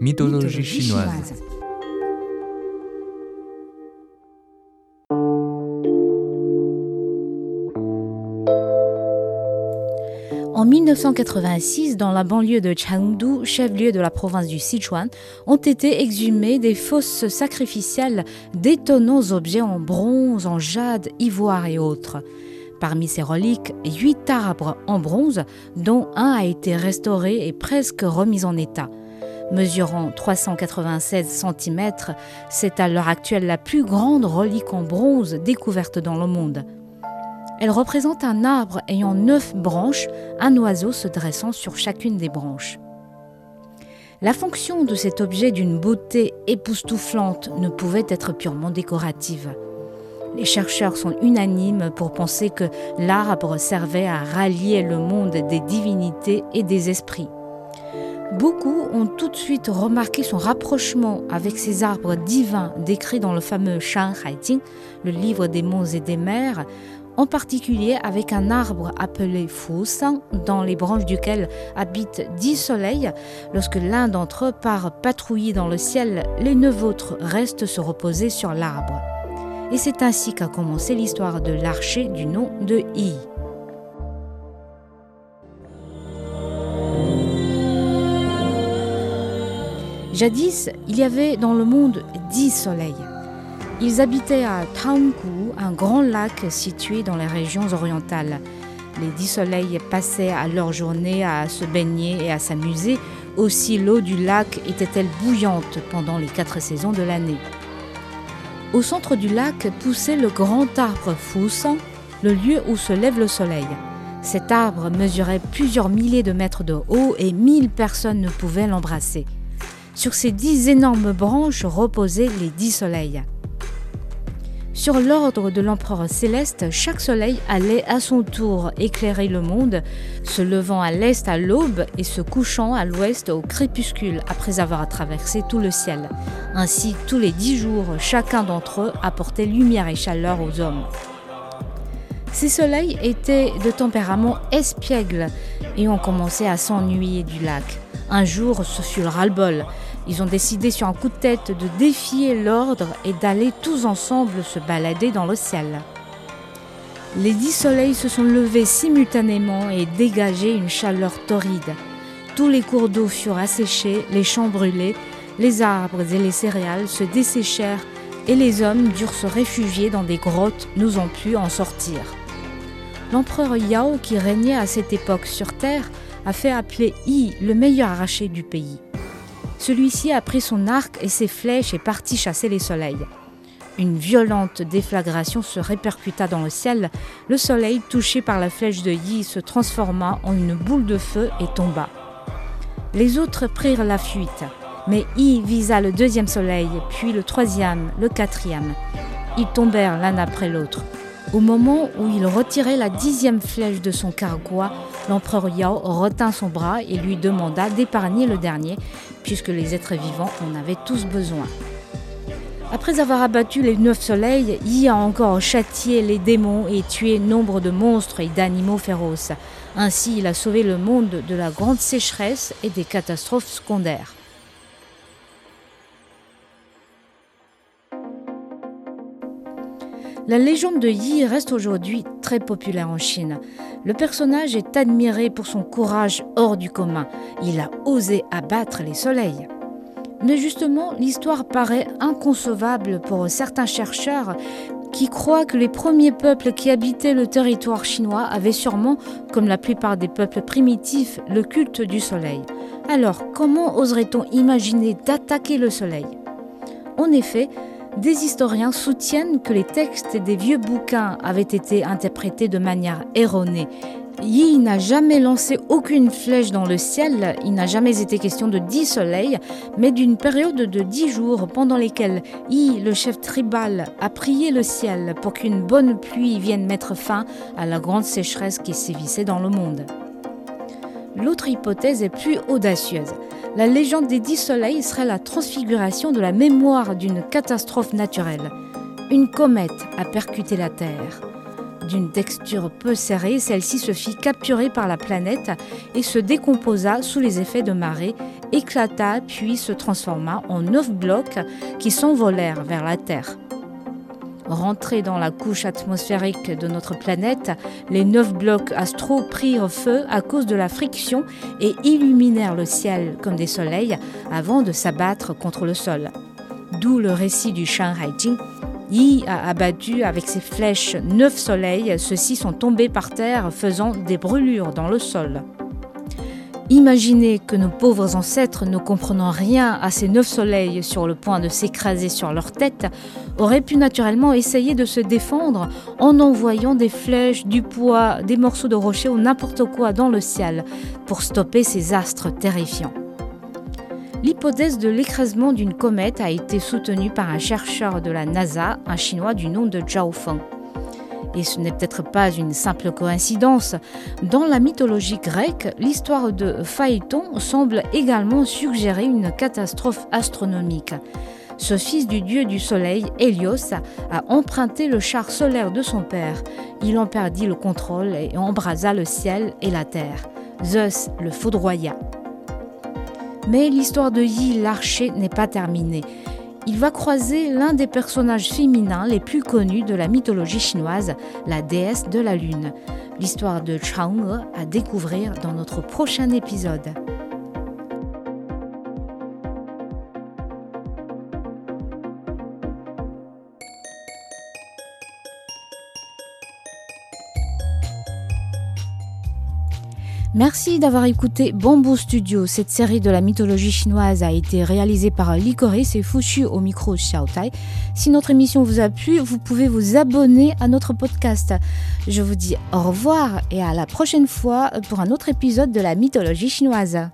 Mythologie chinoise. En 1986, dans la banlieue de Chengdu, chef-lieu de la province du Sichuan, ont été exhumés des fosses sacrificielles d'étonnants objets en bronze, en jade, ivoire et autres. Parmi ces reliques, huit arbres en bronze, dont un a été restauré et presque remis en état. Mesurant 396 cm, c'est à l'heure actuelle la plus grande relique en bronze découverte dans le monde. Elle représente un arbre ayant neuf branches, un oiseau se dressant sur chacune des branches. La fonction de cet objet d'une beauté époustouflante ne pouvait être purement décorative. Les chercheurs sont unanimes pour penser que l'arbre servait à rallier le monde des divinités et des esprits. Beaucoup ont tout de suite remarqué son rapprochement avec ces arbres divins décrits dans le fameux Shan Haijing, le livre des monts et des mers, en particulier avec un arbre appelé Fusang, dans les branches duquel habitent dix soleils. Lorsque l'un d'entre eux part patrouiller dans le ciel, les neuf autres restent se reposer sur l'arbre. Et c'est ainsi qu'a commencé l'histoire de l'archer du nom de Yi. Jadis, il y avait dans le monde dix soleils. Ils habitaient à Taunggu, un grand lac situé dans les régions orientales. Les dix soleils passaient à leur journée à se baigner et à s'amuser. Aussi l'eau du lac était-elle bouillante pendant les quatre saisons de l'année. Au centre du lac poussait le grand arbre Fusang, le lieu où se lève le soleil. Cet arbre mesurait plusieurs milliers de mètres de haut et mille personnes ne pouvaient l'embrasser. Sur ces dix énormes branches reposaient les dix soleils. Sur l'ordre de l'empereur céleste, chaque soleil allait à son tour éclairer le monde, se levant à l'est à l'aube et se couchant à l'ouest au crépuscule après avoir traversé tout le ciel. Ainsi, tous les dix jours, chacun d'entre eux apportait lumière et chaleur aux hommes. Ces soleils étaient de tempérament espiègle et ont commencé à s'ennuyer du lac. Un jour, ce fut le ras-le-bol. Ils ont décidé sur un coup de tête de défier l'ordre et d'aller tous ensemble se balader dans le ciel. Les dix soleils se sont levés simultanément et dégagé une chaleur torride. Tous les cours d'eau furent asséchés, les champs brûlés, les arbres et les céréales se desséchèrent et les hommes durent se réfugier dans des grottes, n'osant plus en sortir. L'empereur Yao, qui régnait à cette époque sur Terre, a fait appeler Yi le meilleur arraché du pays. Celui-ci a pris son arc et ses flèches et partit chasser les soleils. Une violente déflagration se répercuta dans le ciel. Le soleil, touché par la flèche de Yi, se transforma en une boule de feu et tomba. Les autres prirent la fuite, mais Yi visa le deuxième soleil, puis le troisième, le quatrième. Ils tombèrent l'un après l'autre. Au moment où il retirait la dixième flèche de son carquois, l'empereur Yao retint son bras et lui demanda d'épargner le dernier, puisque les êtres vivants en avaient tous besoin. Après avoir abattu les neuf soleils, Yi a encore châtié les démons et tué nombre de monstres et d'animaux féroces. Ainsi, il a sauvé le monde de la grande sécheresse et des catastrophes secondaires. La légende de Yi reste aujourd'hui très populaire en Chine. Le personnage est admiré pour son courage hors du commun. Il a osé abattre les soleils. Mais justement, l'histoire paraît inconcevable pour certains chercheurs qui croient que les premiers peuples qui habitaient le territoire chinois avaient sûrement, comme la plupart des peuples primitifs, le culte du soleil. Alors, comment oserait-on imaginer d'attaquer le soleil? En effet, des historiens soutiennent que les textes des vieux bouquins avaient été interprétés de manière erronée. Yi n'a jamais lancé aucune flèche dans le ciel, il n'a jamais été question de dix soleils, mais d'une période de dix jours pendant lesquels Yi, le chef tribal, a prié le ciel pour qu'une bonne pluie vienne mettre fin à la grande sécheresse qui sévissait dans le monde. L'autre hypothèse est plus audacieuse. La légende des dix soleils serait la transfiguration de la mémoire d'une catastrophe naturelle. Une comète a percuté la Terre. D'une texture peu serrée, celle-ci se fit capturer par la planète et se décomposa sous les effets de marée éclata puis se transforma en neuf blocs qui s'envolèrent vers la Terre. Rentrés dans la couche atmosphérique de notre planète, les neuf blocs astro prirent feu à cause de la friction et illuminèrent le ciel comme des soleils avant de s'abattre contre le sol. D'où le récit du Shanghai Jing. Yi a abattu avec ses flèches neuf soleils, ceux-ci sont tombés par terre faisant des brûlures dans le sol. Imaginez que nos pauvres ancêtres, ne comprenant rien à ces neuf soleils sur le point de s'écraser sur leur tête, auraient pu naturellement essayer de se défendre en envoyant des flèches, du poids, des morceaux de rocher ou n'importe quoi dans le ciel pour stopper ces astres terrifiants. L'hypothèse de l'écrasement d'une comète a été soutenue par un chercheur de la NASA, un chinois du nom de Zhao Feng. Et ce n'est peut-être pas une simple coïncidence. Dans la mythologie grecque, l'histoire de Phaéton semble également suggérer une catastrophe astronomique. Ce fils du dieu du soleil, Hélios, a emprunté le char solaire de son père. Il en perdit le contrôle et embrasa le ciel et la terre. Zeus le foudroya. Mais l'histoire de Yi l'archer n'est pas terminée il va croiser l'un des personnages féminins les plus connus de la mythologie chinoise, la déesse de la lune. L'histoire de Chang'e à découvrir dans notre prochain épisode. Merci d'avoir écouté Bamboo Studio. Cette série de la mythologie chinoise a été réalisée par Licorice et Fushu au micro Xiaotai. Si notre émission vous a plu, vous pouvez vous abonner à notre podcast. Je vous dis au revoir et à la prochaine fois pour un autre épisode de la mythologie chinoise.